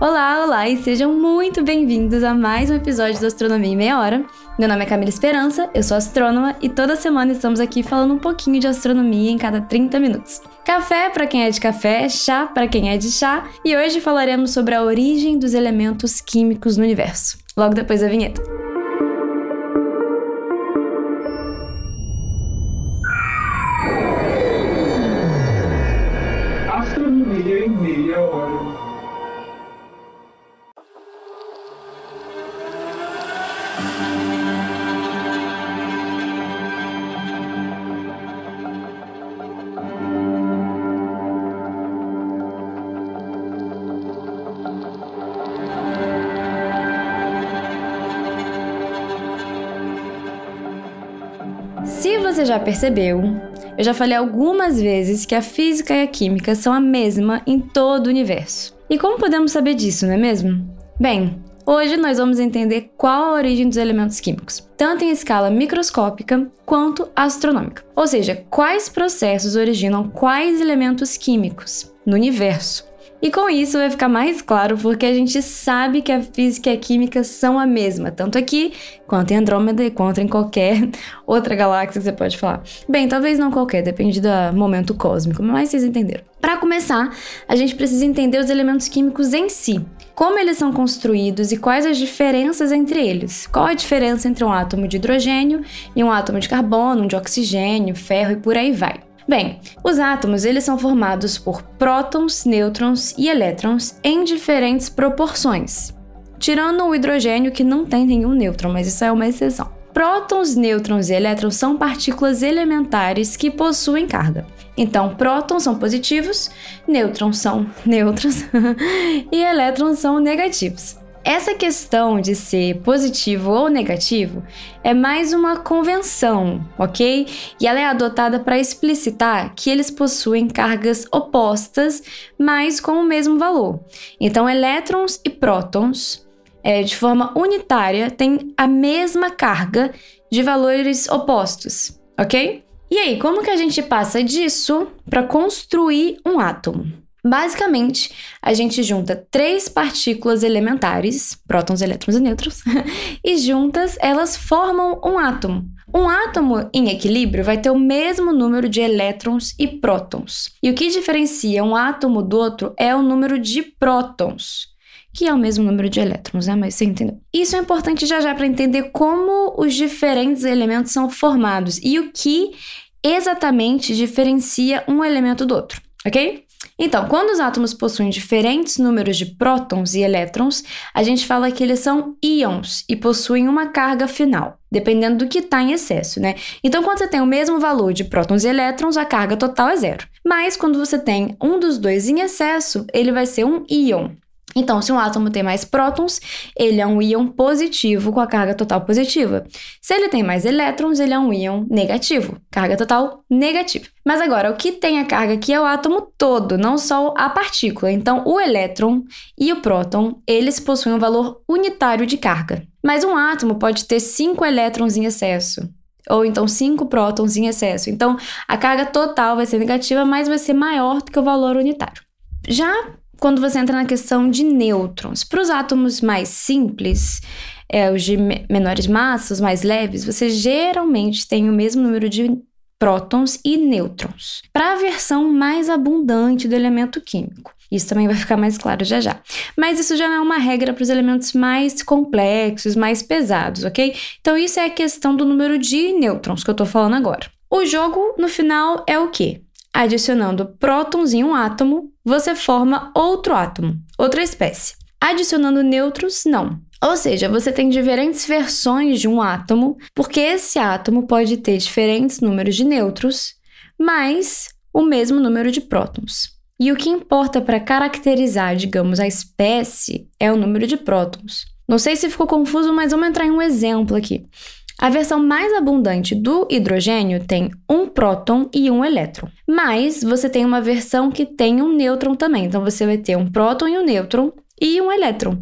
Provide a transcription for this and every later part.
Olá, olá e sejam muito bem-vindos a mais um episódio do Astronomia em Meia Hora. Meu nome é Camila Esperança, eu sou astrônoma e toda semana estamos aqui falando um pouquinho de astronomia em cada 30 minutos. Café para quem é de café, chá para quem é de chá e hoje falaremos sobre a origem dos elementos químicos no universo. Logo depois da vinheta. Você já percebeu, eu já falei algumas vezes que a física e a química são a mesma em todo o universo. E como podemos saber disso, não é mesmo? Bem, hoje nós vamos entender qual a origem dos elementos químicos, tanto em escala microscópica quanto astronômica. Ou seja, quais processos originam quais elementos químicos no universo. E com isso vai ficar mais claro porque a gente sabe que a física e a química são a mesma, tanto aqui quanto em Andrômeda e quanto em qualquer outra galáxia que você pode falar. Bem, talvez não qualquer, depende do momento cósmico, mas vocês entenderam. Para começar, a gente precisa entender os elementos químicos em si, como eles são construídos e quais as diferenças entre eles. Qual a diferença entre um átomo de hidrogênio e um átomo de carbono, um de oxigênio, ferro e por aí vai. Bem, os átomos eles são formados por prótons, nêutrons e elétrons em diferentes proporções, tirando o hidrogênio que não tem nenhum nêutron, mas isso é uma exceção. Prótons, nêutrons e elétrons são partículas elementares que possuem carga. Então, prótons são positivos, nêutrons são neutros e elétrons são negativos. Essa questão de ser positivo ou negativo é mais uma convenção, ok? E ela é adotada para explicitar que eles possuem cargas opostas, mas com o mesmo valor. Então, elétrons e prótons, é, de forma unitária, têm a mesma carga de valores opostos, ok? E aí, como que a gente passa disso para construir um átomo? Basicamente, a gente junta três partículas elementares, prótons, elétrons e nêutrons, e juntas elas formam um átomo. Um átomo em equilíbrio vai ter o mesmo número de elétrons e prótons. E o que diferencia um átomo do outro é o número de prótons, que é o mesmo número de elétrons, né? Mas você entendeu? Isso é importante já já para entender como os diferentes elementos são formados e o que exatamente diferencia um elemento do outro, ok? Então, quando os átomos possuem diferentes números de prótons e elétrons, a gente fala que eles são íons e possuem uma carga final, dependendo do que está em excesso, né? Então, quando você tem o mesmo valor de prótons e elétrons, a carga total é zero. Mas quando você tem um dos dois em excesso, ele vai ser um íon. Então, se um átomo tem mais prótons, ele é um íon positivo com a carga total positiva. Se ele tem mais elétrons, ele é um íon negativo, carga total negativa. Mas agora, o que tem a carga aqui é o átomo todo, não só a partícula. Então, o elétron e o próton, eles possuem um valor unitário de carga. Mas um átomo pode ter cinco elétrons em excesso, ou então cinco prótons em excesso. Então, a carga total vai ser negativa, mas vai ser maior do que o valor unitário. Já quando você entra na questão de nêutrons. Para os átomos mais simples, é, os de menores massas, mais leves, você geralmente tem o mesmo número de prótons e nêutrons. Para a versão mais abundante do elemento químico. Isso também vai ficar mais claro já já. Mas isso já não é uma regra para os elementos mais complexos, mais pesados, ok? Então, isso é a questão do número de nêutrons que eu estou falando agora. O jogo, no final, é o quê? Adicionando prótons em um átomo, você forma outro átomo, outra espécie. Adicionando nêutrons, não. Ou seja, você tem diferentes versões de um átomo, porque esse átomo pode ter diferentes números de nêutrons, mas o mesmo número de prótons. E o que importa para caracterizar, digamos, a espécie é o número de prótons. Não sei se ficou confuso, mas vamos entrar em um exemplo aqui. A versão mais abundante do hidrogênio tem um próton e um elétron. Mas você tem uma versão que tem um nêutron também. Então você vai ter um próton e um nêutron e um elétron.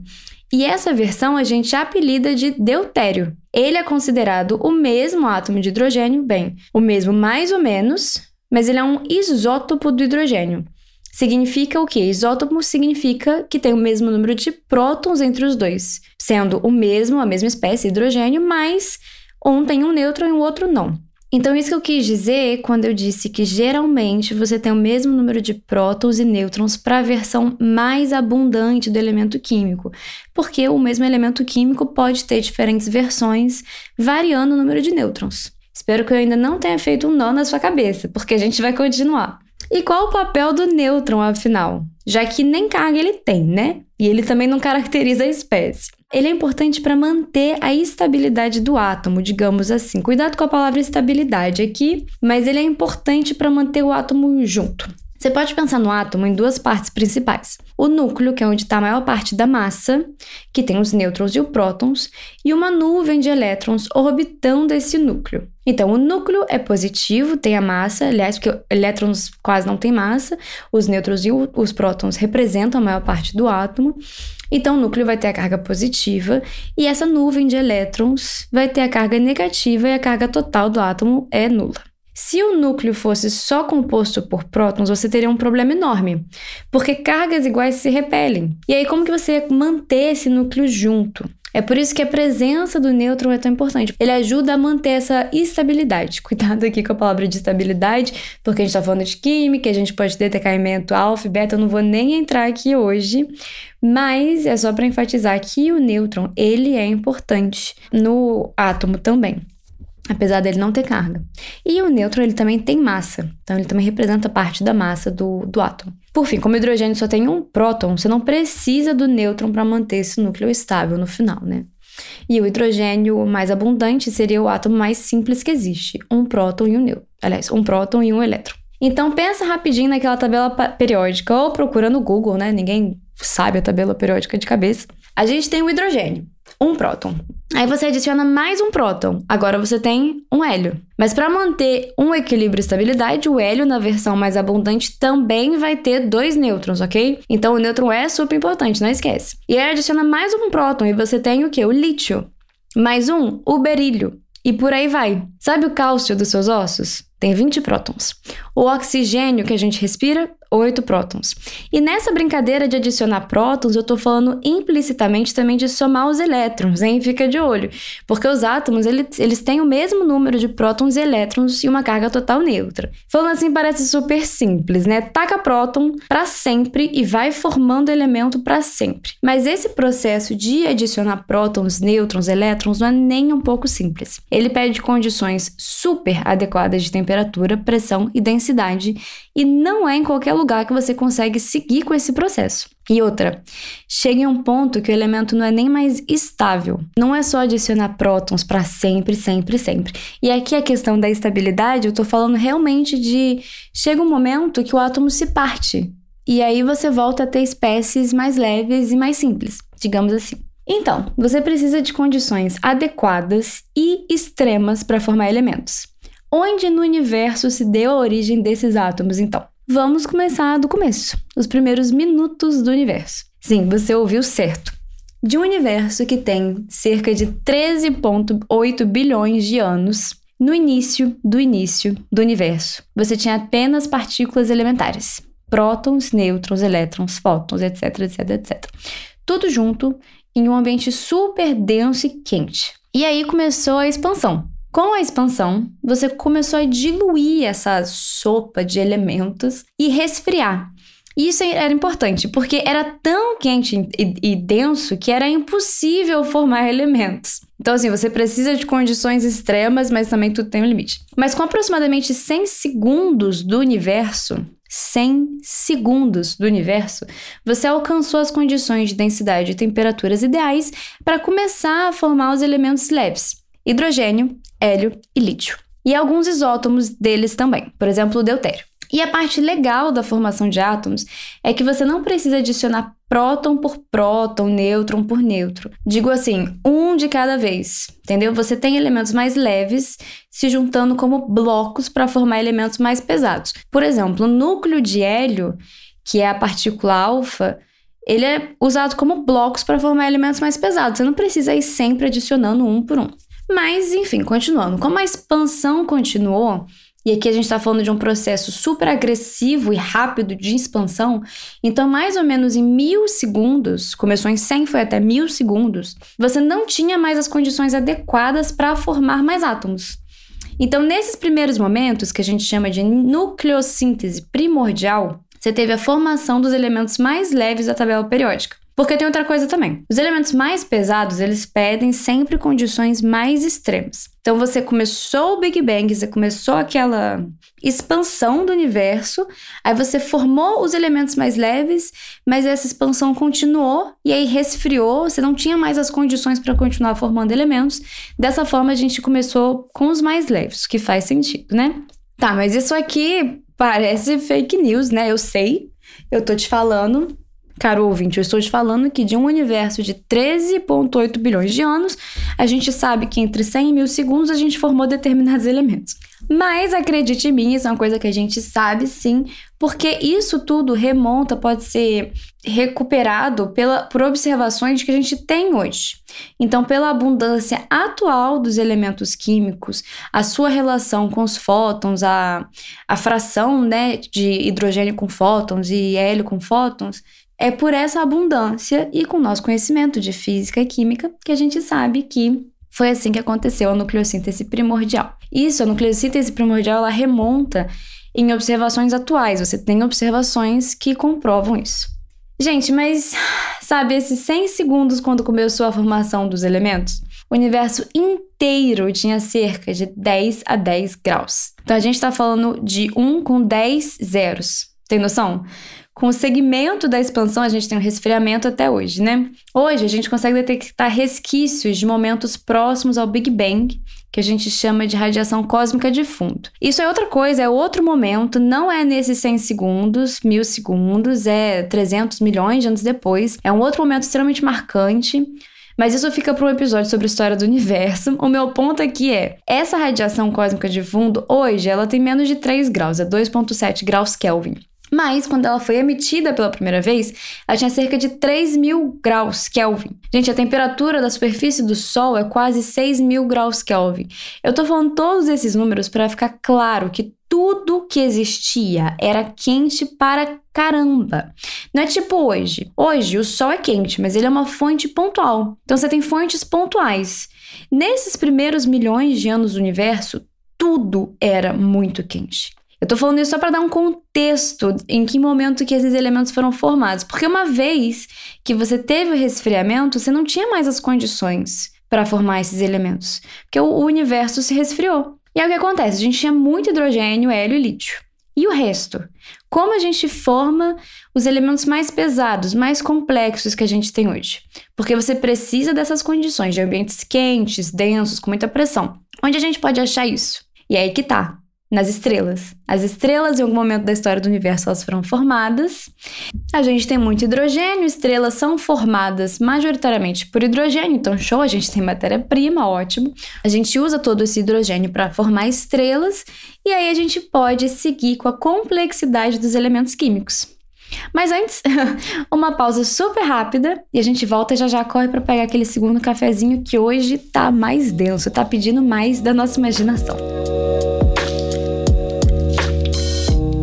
E essa versão a gente apelida de deutério. Ele é considerado o mesmo átomo de hidrogênio, bem, o mesmo mais ou menos, mas ele é um isótopo do hidrogênio. Significa o quê? Isótopo significa que tem o mesmo número de prótons entre os dois, sendo o mesmo, a mesma espécie, hidrogênio, mas um tem um nêutron e o outro não. Então, isso que eu quis dizer quando eu disse que geralmente você tem o mesmo número de prótons e nêutrons para a versão mais abundante do elemento químico, porque o mesmo elemento químico pode ter diferentes versões, variando o número de nêutrons. Espero que eu ainda não tenha feito um nó na sua cabeça, porque a gente vai continuar. E qual o papel do nêutron, afinal? Já que nem carga ele tem, né? E ele também não caracteriza a espécie. Ele é importante para manter a estabilidade do átomo, digamos assim. Cuidado com a palavra estabilidade aqui, mas ele é importante para manter o átomo junto. Você pode pensar no átomo em duas partes principais: o núcleo, que é onde está a maior parte da massa, que tem os nêutrons e os prótons, e uma nuvem de elétrons orbitando esse núcleo. Então, o núcleo é positivo, tem a massa, aliás, porque elétrons quase não têm massa, os nêutrons e os prótons representam a maior parte do átomo. Então, o núcleo vai ter a carga positiva e essa nuvem de elétrons vai ter a carga negativa e a carga total do átomo é nula. Se o núcleo fosse só composto por prótons, você teria um problema enorme, porque cargas iguais se repelem. E aí, como que você manter esse núcleo junto? É por isso que a presença do nêutron é tão importante. Ele ajuda a manter essa estabilidade. Cuidado aqui com a palavra de estabilidade, porque a gente está falando de química, a gente pode ter decaimento alfa e beta, eu não vou nem entrar aqui hoje, mas é só para enfatizar que o nêutron, ele é importante no átomo também apesar dele não ter carga. E o nêutron ele também tem massa, então ele também representa parte da massa do, do átomo. Por fim, como o hidrogênio só tem um próton, você não precisa do nêutron para manter esse núcleo estável no final, né? E o hidrogênio mais abundante seria o átomo mais simples que existe, um próton e um nêutron. Aliás, um próton e um elétron. Então pensa rapidinho naquela tabela periódica ou procura no Google, né? Ninguém sabe a tabela periódica de cabeça. A gente tem o hidrogênio um próton. Aí você adiciona mais um próton. Agora você tem um hélio. Mas para manter um equilíbrio e estabilidade, o hélio na versão mais abundante também vai ter dois nêutrons, ok? Então o nêutron é super importante, não esquece. E aí adiciona mais um próton e você tem o que? O lítio. Mais um, o berílio. E por aí vai. Sabe o cálcio dos seus ossos? Tem 20 prótons. O oxigênio que a gente respira 8 prótons. E nessa brincadeira de adicionar prótons, eu estou falando implicitamente também de somar os elétrons, hein? Fica de olho. Porque os átomos, eles, eles têm o mesmo número de prótons e elétrons e uma carga total neutra. Falando assim, parece super simples, né? Taca próton para sempre e vai formando elemento para sempre. Mas esse processo de adicionar prótons, nêutrons, elétrons não é nem um pouco simples. Ele pede condições super adequadas de temperatura, pressão e densidade, e não é em qualquer lugar que você consegue seguir com esse processo. E outra, chega em um ponto que o elemento não é nem mais estável. Não é só adicionar prótons para sempre, sempre, sempre. E aqui a questão da estabilidade, eu tô falando realmente de chega um momento que o átomo se parte. E aí você volta a ter espécies mais leves e mais simples, digamos assim. Então, você precisa de condições adequadas e extremas para formar elementos. Onde no universo se deu a origem desses átomos, então? Vamos começar do começo, os primeiros minutos do universo. Sim, você ouviu certo. De um universo que tem cerca de 13,8 bilhões de anos, no início do início do universo, você tinha apenas partículas elementares: prótons, nêutrons, elétrons, fótons, etc, etc, etc. Tudo junto em um ambiente super denso e quente. E aí começou a expansão. Com a expansão, você começou a diluir essa sopa de elementos e resfriar. Isso era importante, porque era tão quente e, e, denso que era impossível formar elementos. Então, assim, você precisa de condições extremas, mas também tudo tem um limite. Mas com aproximadamente 100 segundos do universo, 100 segundos do universo, você alcançou as condições de densidade e temperaturas ideais para começar a formar os elementos leves hidrogênio, hélio e lítio. E alguns isótomos deles também, por exemplo, o deutério. E a parte legal da formação de átomos é que você não precisa adicionar próton por próton, nêutron por nêutron. Digo assim, um de cada vez, entendeu? Você tem elementos mais leves se juntando como blocos para formar elementos mais pesados. Por exemplo, o núcleo de hélio, que é a partícula alfa, ele é usado como blocos para formar elementos mais pesados. Você não precisa ir sempre adicionando um por um. Mas, enfim, continuando. Como a expansão continuou, e aqui a gente está falando de um processo super agressivo e rápido de expansão. Então, mais ou menos em mil segundos, começou em 100, foi até mil segundos, você não tinha mais as condições adequadas para formar mais átomos. Então, nesses primeiros momentos, que a gente chama de nucleossíntese primordial, você teve a formação dos elementos mais leves da tabela periódica. Porque tem outra coisa também. Os elementos mais pesados, eles pedem sempre condições mais extremas. Então você começou o Big Bang, você começou aquela expansão do universo, aí você formou os elementos mais leves, mas essa expansão continuou e aí resfriou, você não tinha mais as condições para continuar formando elementos. Dessa forma a gente começou com os mais leves, que faz sentido, né? Tá, mas isso aqui parece fake news, né? Eu sei. Eu tô te falando, Caro ouvinte, eu estou te falando que de um universo de 13,8 bilhões de anos, a gente sabe que entre 100 e mil segundos a gente formou determinados elementos. Mas acredite em mim, isso é uma coisa que a gente sabe sim, porque isso tudo remonta, pode ser recuperado pela, por observações que a gente tem hoje. Então, pela abundância atual dos elementos químicos, a sua relação com os fótons, a, a fração né, de hidrogênio com fótons e hélio com fótons, é por essa abundância e com nosso conhecimento de física e química que a gente sabe que foi assim que aconteceu a nucleossíntese primordial. Isso, a nucleossíntese primordial, ela remonta em observações atuais. Você tem observações que comprovam isso. Gente, mas sabe, esses 100 segundos quando começou a formação dos elementos? O universo inteiro tinha cerca de 10 a 10 graus. Então a gente está falando de 1 com 10 zeros. Tem noção? Com o segmento da expansão, a gente tem um resfriamento até hoje, né? Hoje, a gente consegue detectar resquícios de momentos próximos ao Big Bang, que a gente chama de radiação cósmica de fundo. Isso é outra coisa, é outro momento, não é nesses 100 segundos, mil segundos, é 300 milhões de anos depois. É um outro momento extremamente marcante. Mas isso fica para um episódio sobre a história do universo. O meu ponto aqui é: essa radiação cósmica de fundo, hoje, ela tem menos de 3 graus, é 2,7 graus Kelvin. Mas, quando ela foi emitida pela primeira vez, ela tinha cerca de 3 mil graus Kelvin. Gente, a temperatura da superfície do Sol é quase 6 mil graus Kelvin. Eu tô falando todos esses números para ficar claro que tudo que existia era quente para caramba. Não é tipo hoje. Hoje o sol é quente, mas ele é uma fonte pontual. Então você tem fontes pontuais. Nesses primeiros milhões de anos do universo, tudo era muito quente. Eu tô falando isso só para dar um contexto em que momento que esses elementos foram formados, porque uma vez que você teve o resfriamento, você não tinha mais as condições para formar esses elementos, porque o universo se resfriou. E aí o que acontece? A gente tinha muito hidrogênio, hélio e lítio. E o resto? Como a gente forma os elementos mais pesados, mais complexos que a gente tem hoje? Porque você precisa dessas condições de ambientes quentes, densos, com muita pressão. Onde a gente pode achar isso? E é aí que tá nas estrelas. As estrelas, em algum momento da história do universo, elas foram formadas. A gente tem muito hidrogênio, estrelas são formadas majoritariamente por hidrogênio, então show, a gente tem matéria-prima, ótimo. A gente usa todo esse hidrogênio para formar estrelas e aí a gente pode seguir com a complexidade dos elementos químicos. Mas antes, uma pausa super rápida e a gente volta já já corre para pegar aquele segundo cafezinho que hoje tá mais denso, tá pedindo mais da nossa imaginação.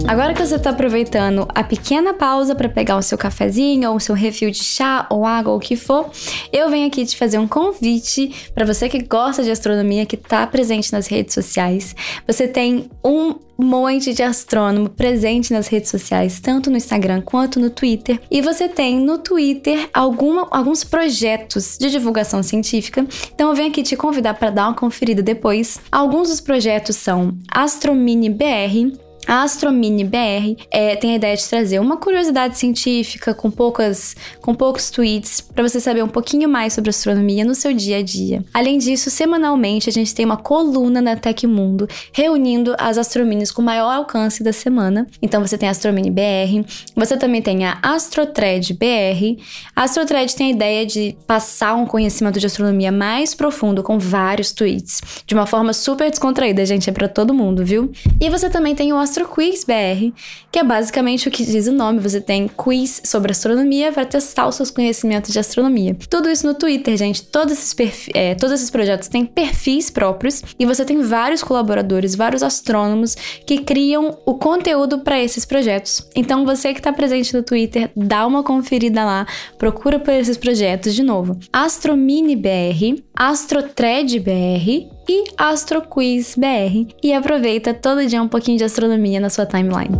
Agora que você está aproveitando a pequena pausa para pegar o seu cafezinho ou o seu refil de chá ou água ou o que for, eu venho aqui te fazer um convite para você que gosta de astronomia, que está presente nas redes sociais. Você tem um monte de astrônomo presente nas redes sociais, tanto no Instagram quanto no Twitter. E você tem no Twitter alguma, alguns projetos de divulgação científica. Então eu venho aqui te convidar para dar uma conferida depois. Alguns dos projetos são AstroMini BR, A Astromini BR é, tem a ideia de trazer uma curiosidade científica com poucas, com poucos tweets para você saber um pouquinho mais sobre astronomia no seu dia a dia. Além disso, semanalmente a gente tem uma coluna na Tecmundo reunindo as astrominis com maior alcance da semana. Então você tem a Astromini BR, você também tem a Astrotred BR. A Astrotred tem a ideia de passar um conhecimento de astronomia mais profundo com vários tweets, de uma forma super descontraída, gente, é para todo mundo, viu? E você também tem o Astro Quiz BR, que é basicamente o que diz o nome. Você tem quiz sobre astronomia para testar os seus conhecimentos de astronomia. Tudo isso no Twitter, gente. Todos esses, é, todos esses projetos têm perfis próprios e você tem vários colaboradores, vários astrônomos que criam o conteúdo para esses projetos. Então, você que está presente no Twitter, dá uma conferida lá, procura por esses projetos de novo. Astromini BR, Astrotred BR e AstroQuiz BR e aproveita todo dia um pouquinho de astronomia na sua timeline.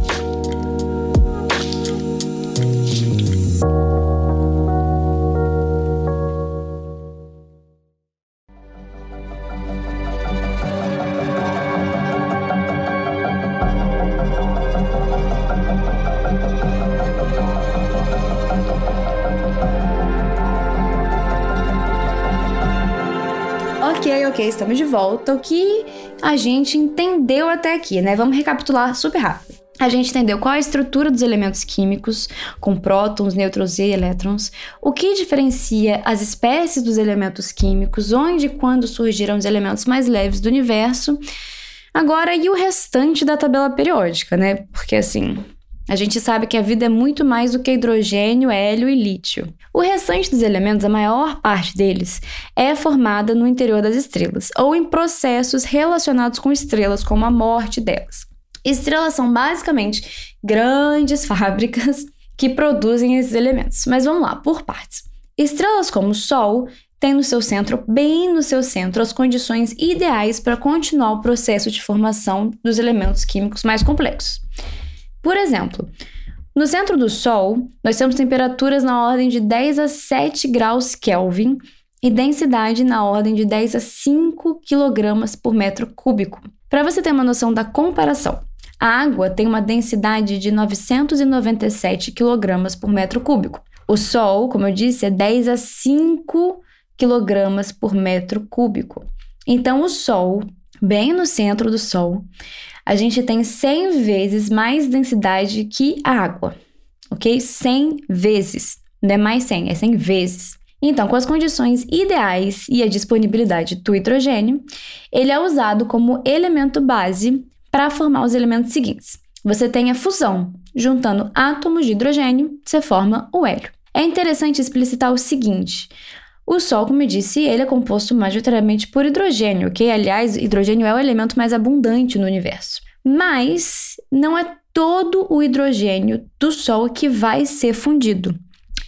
Ok, estamos de volta. O que a gente entendeu até aqui, né? Vamos recapitular super rápido. A gente entendeu qual é a estrutura dos elementos químicos, com prótons, nêutrons e elétrons, o que diferencia as espécies dos elementos químicos, onde e quando surgiram os elementos mais leves do universo. Agora, e o restante da tabela periódica, né? Porque assim, a gente sabe que a vida é muito mais do que hidrogênio, hélio e lítio. O restante dos elementos, a maior parte deles, é formada no interior das estrelas ou em processos relacionados com estrelas, como a morte delas. Estrelas são basicamente grandes fábricas que produzem esses elementos. Mas vamos lá, por partes. Estrelas como o Sol têm no seu centro, bem no seu centro, as condições ideais para continuar o processo de formação dos elementos químicos mais complexos. Por exemplo, no centro do Sol, nós temos temperaturas na ordem de 10 a 7 graus Kelvin e densidade na ordem de 10 a 5 kg por metro cúbico. Para você ter uma noção da comparação, a água tem uma densidade de 997 kg por metro cúbico. O Sol, como eu disse, é 10 a 5 kg por metro cúbico. Então, o Sol, bem no centro do Sol, a gente tem 100 vezes mais densidade que a água, ok? 100 vezes. Não é mais 100, é 100 vezes. Então, com as condições ideais e a disponibilidade do hidrogênio, ele é usado como elemento base para formar os elementos seguintes. Você tem a fusão, juntando átomos de hidrogênio, você forma o hélio. É interessante explicitar o seguinte: o Sol, como eu disse, ele é composto majoritariamente por hidrogênio, ok? Aliás, hidrogênio é o elemento mais abundante no universo. Mas não é todo o hidrogênio do Sol que vai ser fundido.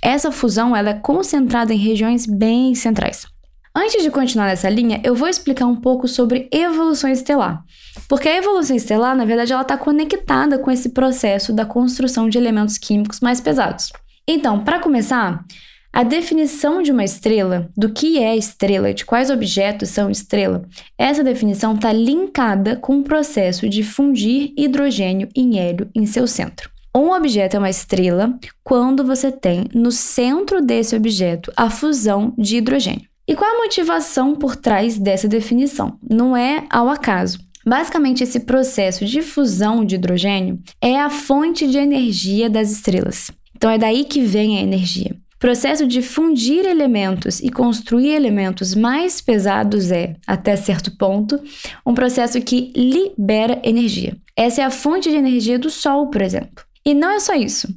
Essa fusão ela é concentrada em regiões bem centrais. Antes de continuar nessa linha, eu vou explicar um pouco sobre evolução estelar. Porque a evolução estelar, na verdade, ela está conectada com esse processo da construção de elementos químicos mais pesados. Então, para começar, a definição de uma estrela, do que é estrela, de quais objetos são estrela, essa definição está linkada com o processo de fundir hidrogênio em hélio em seu centro. Um objeto é uma estrela quando você tem no centro desse objeto a fusão de hidrogênio. E qual a motivação por trás dessa definição? Não é ao acaso. Basicamente, esse processo de fusão de hidrogênio é a fonte de energia das estrelas. Então, é daí que vem a energia processo de fundir elementos e construir elementos mais pesados é, até certo ponto, um processo que libera energia. Essa é a fonte de energia do Sol, por exemplo. E não é só isso.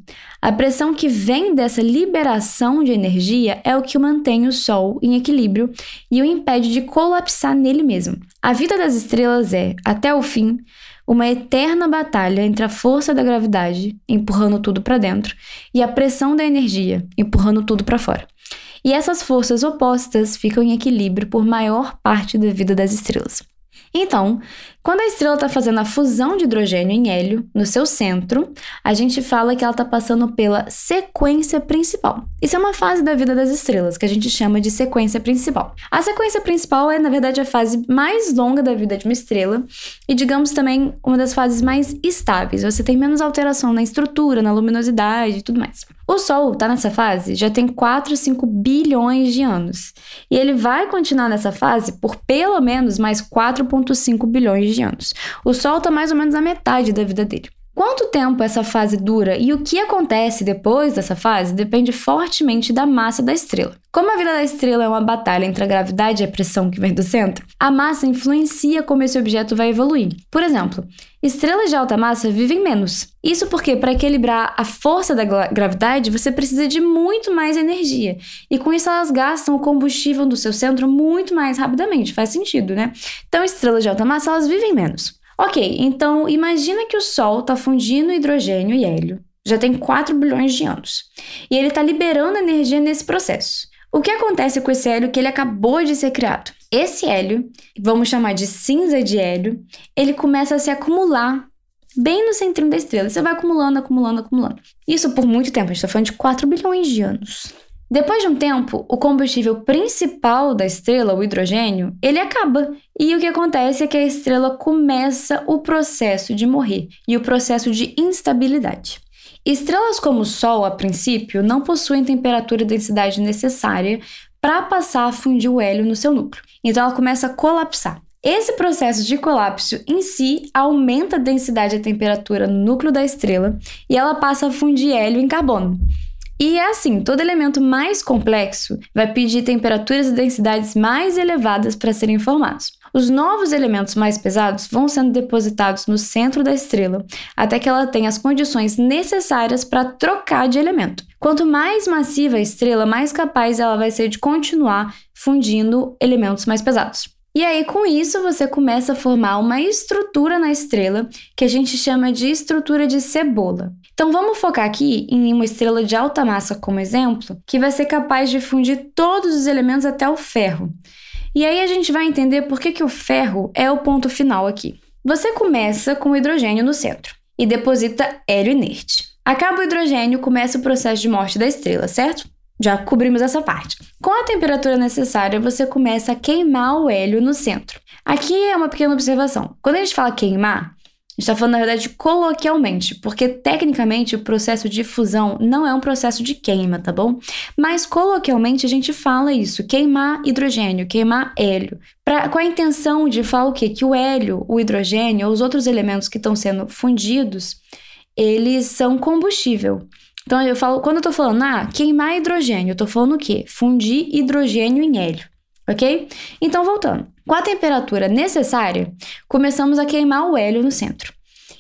A pressão que vem dessa liberação de energia é o que mantém o Sol em equilíbrio e o impede de colapsar nele mesmo. A vida das estrelas é, até o fim, uma eterna batalha entre a força da gravidade, empurrando tudo para dentro, e a pressão da energia, empurrando tudo para fora. E essas forças opostas ficam em equilíbrio por maior parte da vida das estrelas. Então, quando a estrela está fazendo a fusão de hidrogênio em hélio no seu centro, a gente fala que ela está passando pela sequência principal. Isso é uma fase da vida das estrelas que a gente chama de sequência principal. A sequência principal é, na verdade, a fase mais longa da vida de uma estrela e, digamos, também uma das fases mais estáveis. Você tem menos alteração na estrutura, na luminosidade e tudo mais. O Sol está nessa fase já tem 4, 5 bilhões de anos. E ele vai continuar nessa fase por pelo menos mais 4,5 bilhões de anos. O Sol está mais ou menos na metade da vida dele. Quanto tempo essa fase dura e o que acontece depois dessa fase depende fortemente da massa da estrela. Como a vida da estrela é uma batalha entre a gravidade e a pressão que vem do centro, a massa influencia como esse objeto vai evoluir. Por exemplo, estrelas de alta massa vivem menos. Isso porque, para equilibrar a força da gravidade, você precisa de muito mais energia. E com isso, elas gastam o combustível do seu centro muito mais rapidamente. Faz sentido, né? Então, estrelas de alta massa, elas vivem menos. Ok, então imagina que o Sol está fundindo hidrogênio e hélio. Já tem 4 bilhões de anos. E ele está liberando energia nesse processo. O que acontece com esse hélio que ele acabou de ser criado? Esse hélio, vamos chamar de cinza de hélio, ele começa a se acumular bem no centro da estrela. Você vai acumulando, acumulando, acumulando. Isso por muito tempo, a gente está falando de 4 bilhões de anos. Depois de um tempo, o combustível principal da estrela, o hidrogênio, ele acaba. E o que acontece é que a estrela começa o processo de morrer e o processo de instabilidade. Estrelas como o Sol, a princípio, não possuem temperatura e densidade necessária para passar a fundir o hélio no seu núcleo. Então ela começa a colapsar. Esse processo de colapso em si aumenta a densidade e a temperatura no núcleo da estrela e ela passa a fundir hélio em carbono. E é assim, todo elemento mais complexo vai pedir temperaturas e densidades mais elevadas para serem formados. Os novos elementos mais pesados vão sendo depositados no centro da estrela, até que ela tenha as condições necessárias para trocar de elemento. Quanto mais massiva a estrela, mais capaz ela vai ser de continuar fundindo elementos mais pesados. E aí, com isso, você começa a formar uma estrutura na estrela que a gente chama de estrutura de cebola. Então, vamos focar aqui em uma estrela de alta massa como exemplo, que vai ser capaz de fundir todos os elementos até o ferro. E aí a gente vai entender por que, que o ferro é o ponto final aqui. Você começa com o hidrogênio no centro e deposita hélio inerte. Acaba o hidrogênio, começa o processo de morte da estrela, certo? Já cobrimos essa parte. Com a temperatura necessária, você começa a queimar o hélio no centro. Aqui é uma pequena observação. Quando a gente fala queimar, a gente está falando, na verdade, coloquialmente, porque tecnicamente o processo de fusão não é um processo de queima, tá bom? Mas coloquialmente a gente fala isso, queimar hidrogênio, queimar hélio. Pra, com a intenção de falar o quê? Que o hélio, o hidrogênio, os outros elementos que estão sendo fundidos, eles são combustível. Então eu falo, quando eu tô falando, ah, queimar hidrogênio, eu tô falando o quê? Fundir hidrogênio em hélio, ok? Então voltando. Com a temperatura necessária, começamos a queimar o hélio no centro.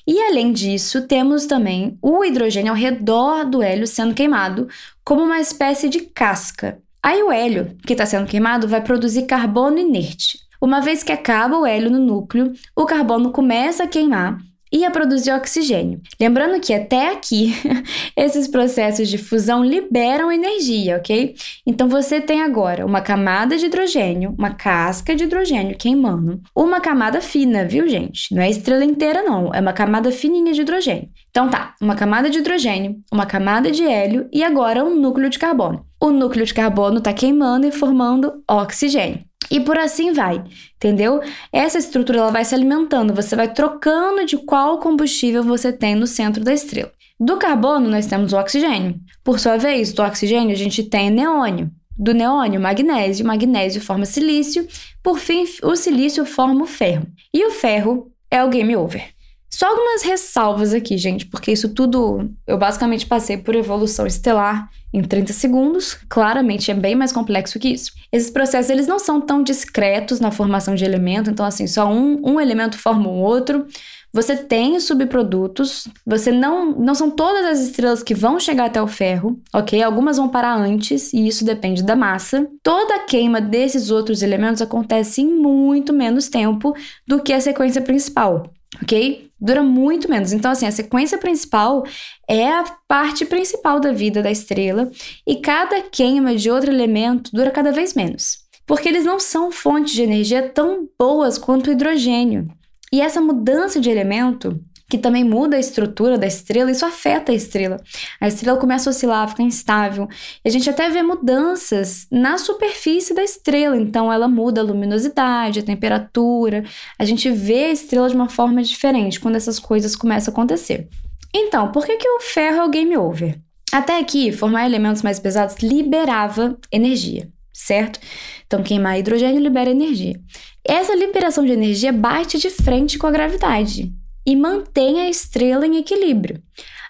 E além disso, temos também o hidrogênio ao redor do hélio sendo queimado, como uma espécie de casca. Aí o hélio que está sendo queimado vai produzir carbono inerte. Uma vez que acaba o hélio no núcleo, o carbono começa a queimar e a produzir oxigênio. Lembrando que até aqui, esses processos de fusão liberam energia, ok? Então você tem agora uma camada de hidrogênio, uma casca de hidrogênio queimando, uma camada fina, viu, gente? Não é estrela inteira, não, é uma camada fininha de hidrogênio. Então tá, uma camada de hidrogênio, uma camada de hélio e agora um núcleo de carbono. O núcleo de carbono está queimando e formando oxigênio. E por assim vai, entendeu? Essa estrutura ela vai se alimentando, você vai trocando de qual combustível você tem no centro da estrela. Do carbono, nós temos o oxigênio. Por sua vez, do oxigênio, a gente tem neônio. Do neônio, magnésio. Magnésio forma silício. Por fim, o silício forma o ferro. E o ferro é o game over. Só algumas ressalvas aqui, gente, porque isso tudo eu basicamente passei por evolução estelar em 30 segundos. Claramente é bem mais complexo que isso. Esses processos eles não são tão discretos na formação de elemento, então assim, só um, um elemento forma o outro. Você tem subprodutos, você não não são todas as estrelas que vão chegar até o ferro, OK? Algumas vão parar antes e isso depende da massa. Toda a queima desses outros elementos acontece em muito menos tempo do que a sequência principal ok? Dura muito menos. Então, assim, a sequência principal é a parte principal da vida da estrela e cada queima de outro elemento dura cada vez menos. porque eles não são fontes de energia tão boas quanto o hidrogênio. E essa mudança de elemento que também muda a estrutura da estrela, isso afeta a estrela. A estrela começa a oscilar, fica instável. E a gente até vê mudanças na superfície da estrela, então ela muda a luminosidade, a temperatura. A gente vê a estrela de uma forma diferente quando essas coisas começam a acontecer. Então, por que, que o ferro é o game over? Até aqui, formar elementos mais pesados liberava energia, certo? Então, queimar hidrogênio libera energia. Essa liberação de energia bate de frente com a gravidade e mantém a estrela em equilíbrio.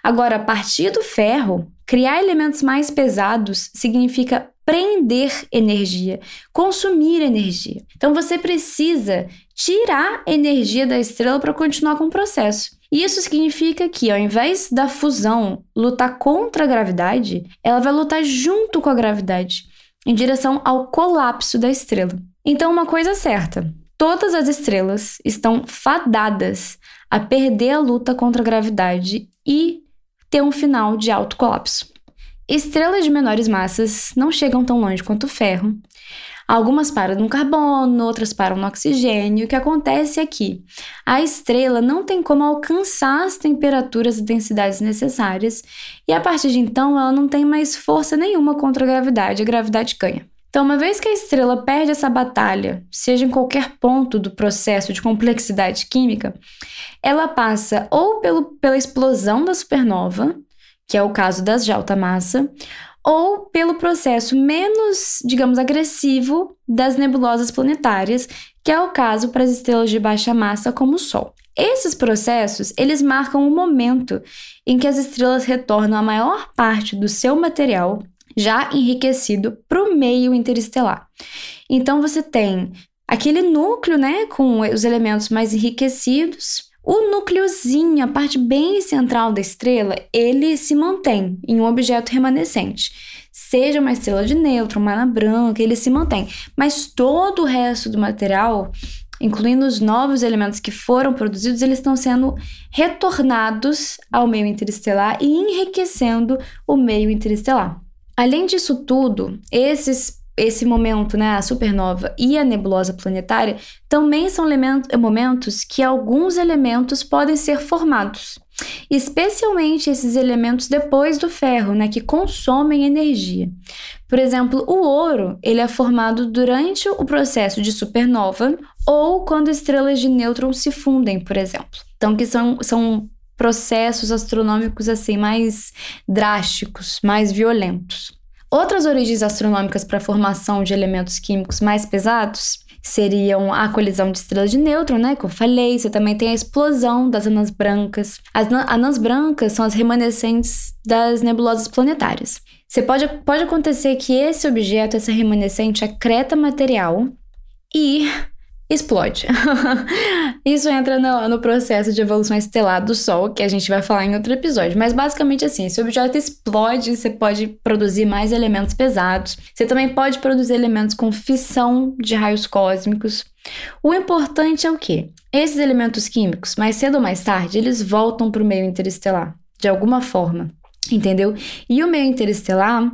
Agora, a partir do ferro, criar elementos mais pesados significa prender energia, consumir energia. Então você precisa tirar energia da estrela para continuar com o processo. Isso significa que, ao invés da fusão lutar contra a gravidade, ela vai lutar junto com a gravidade, em direção ao colapso da estrela. Então, uma coisa é certa: todas as estrelas estão fadadas a perder a luta contra a gravidade e ter um final de alto colapso. Estrelas de menores massas não chegam tão longe quanto o ferro. Algumas param no carbono, outras param no oxigênio. O que acontece é que a estrela não tem como alcançar as temperaturas e densidades necessárias, e a partir de então ela não tem mais força nenhuma contra a gravidade, a gravidade ganha. Então, uma vez que a estrela perde essa batalha, seja em qualquer ponto do processo de complexidade química, ela passa ou pelo, pela explosão da supernova, que é o caso das de alta massa, ou pelo processo menos, digamos, agressivo das nebulosas planetárias, que é o caso para as estrelas de baixa massa como o Sol. Esses processos, eles marcam o momento em que as estrelas retornam a maior parte do seu material já enriquecido para o meio interestelar. Então você tem aquele núcleo, né, com os elementos mais enriquecidos. O núcleozinho, a parte bem central da estrela, ele se mantém em um objeto remanescente. Seja uma estrela de nêutron, uma ana branca, ele se mantém. Mas todo o resto do material, incluindo os novos elementos que foram produzidos, eles estão sendo retornados ao meio interestelar e enriquecendo o meio interestelar. Além disso tudo, esses esse momento, né, a supernova e a nebulosa planetária, também são momentos que alguns elementos podem ser formados, especialmente esses elementos depois do ferro, né, que consomem energia. Por exemplo, o ouro, ele é formado durante o processo de supernova ou quando estrelas de nêutrons se fundem, por exemplo. Então, que são, são processos astronômicos assim mais drásticos, mais violentos. Outras origens astronômicas para a formação de elementos químicos mais pesados seriam a colisão de estrelas de nêutron, né, que eu falei, você também tem a explosão das anãs brancas. As anãs brancas são as remanescentes das nebulosas planetárias. Você pode, pode acontecer que esse objeto, essa remanescente, acreta material e explode. Isso entra no, no, processo de evolução estelar do Sol, que a gente vai falar em outro episódio. Mas basicamente assim, se o objeto explode, você pode produzir mais elementos pesados. Você também pode produzir elementos com fissão de raios cósmicos. O importante é o quê? Esses elementos químicos, mais cedo ou mais tarde, eles voltam para o meio interestelar, de alguma forma. Entendeu? E o meio interestelar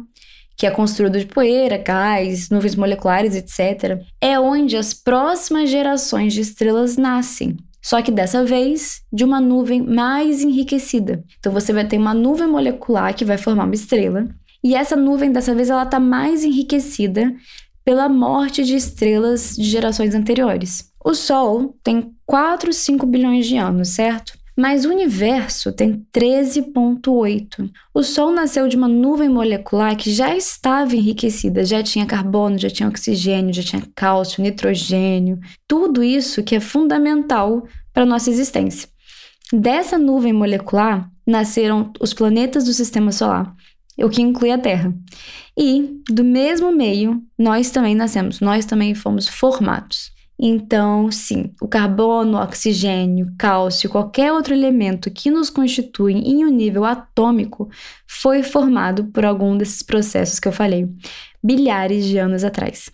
que é construído de poeira, gás, nuvens moleculares, etc., é onde as próximas gerações de estrelas nascem. Só que dessa vez de uma nuvem mais enriquecida. Então você vai ter uma nuvem molecular que vai formar uma estrela, e essa nuvem dessa vez ela está mais enriquecida pela morte de estrelas de gerações anteriores. O Sol tem 4, 5 bilhões de anos, certo? Mas o universo tem 13,8. O Sol nasceu de uma nuvem molecular que já estava enriquecida, já tinha carbono, já tinha oxigênio, já tinha cálcio, nitrogênio, tudo isso que é fundamental para a nossa existência. Dessa nuvem molecular nasceram os planetas do sistema solar, o que inclui a Terra. E do mesmo meio, nós também nascemos, nós também fomos formados. Então, sim, o carbono, oxigênio, cálcio, qualquer outro elemento que nos constitui em um nível atômico foi formado por algum desses processos que eu falei, bilhares de anos atrás.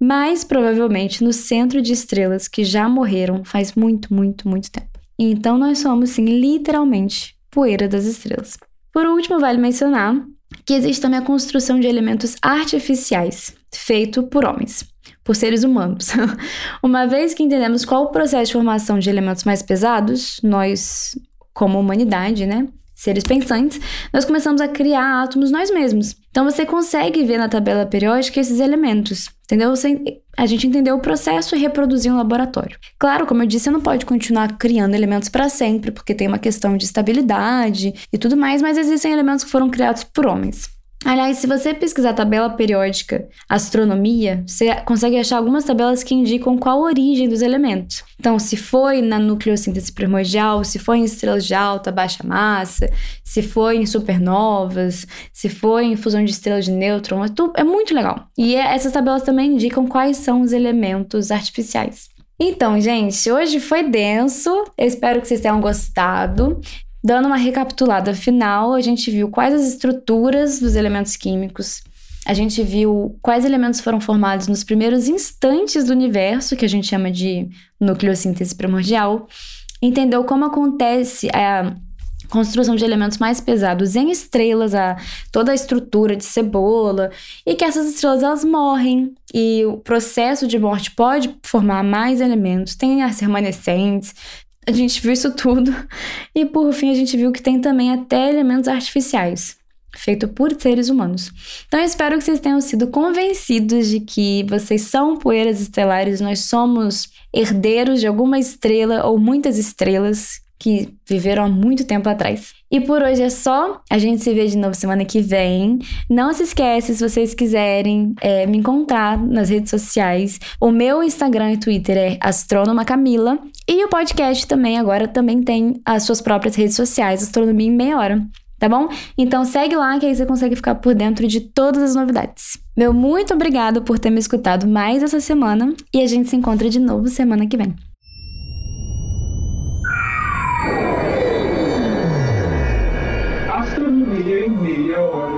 Mais provavelmente no centro de estrelas que já morreram faz muito, muito, muito tempo. Então, nós somos, sim, literalmente poeira das estrelas. Por último, vale mencionar que existe também a construção de elementos artificiais, feito por homens. Por seres humanos. Uma vez que entendemos qual o processo de formação de elementos mais pesados, nós, como humanidade, né? Seres pensantes, nós começamos a criar átomos nós mesmos. Então você consegue ver na tabela periódica esses elementos, entendeu? Você, a gente entendeu o processo e reproduzir um laboratório. Claro, como eu disse, você não pode continuar criando elementos para sempre, porque tem uma questão de estabilidade e tudo mais, mas existem elementos que foram criados por homens. Aliás, se você pesquisar tabela periódica astronomia, você consegue achar algumas tabelas que indicam qual a origem dos elementos. Então, se foi na nucleossíntese primordial, se foi em estrelas de alta, baixa massa, se foi em supernovas, se foi em fusão de estrelas de nêutron, é, tudo, é muito legal. E é, essas tabelas também indicam quais são os elementos artificiais. Então, gente, hoje foi denso. Eu espero que vocês tenham gostado. Dando uma recapitulada final, a gente viu quais as estruturas dos elementos químicos, a gente viu quais elementos foram formados nos primeiros instantes do universo, que a gente chama de nucleossíntese primordial, entendeu como acontece a construção de elementos mais pesados em estrelas, a, toda a estrutura de cebola, e que essas estrelas elas morrem e o processo de morte pode formar mais elementos, tem as remanescentes, a gente viu isso tudo. E por fim, a gente viu que tem também até elementos artificiais, feito por seres humanos. Então, eu espero que vocês tenham sido convencidos de que vocês são poeiras estelares, nós somos herdeiros de alguma estrela ou muitas estrelas que viveram há muito tempo atrás. E por hoje é só. A gente se vê de novo semana que vem. Não se esquece, se vocês quiserem é, me encontrar nas redes sociais, o meu Instagram e Twitter é Astrônoma Camila. E o podcast também agora também tem as suas próprias redes sociais, Astronomia em Meia Hora. Tá bom? Então segue lá que aí você consegue ficar por dentro de todas as novidades. Meu muito obrigado por ter me escutado mais essa semana e a gente se encontra de novo semana que vem. Hora.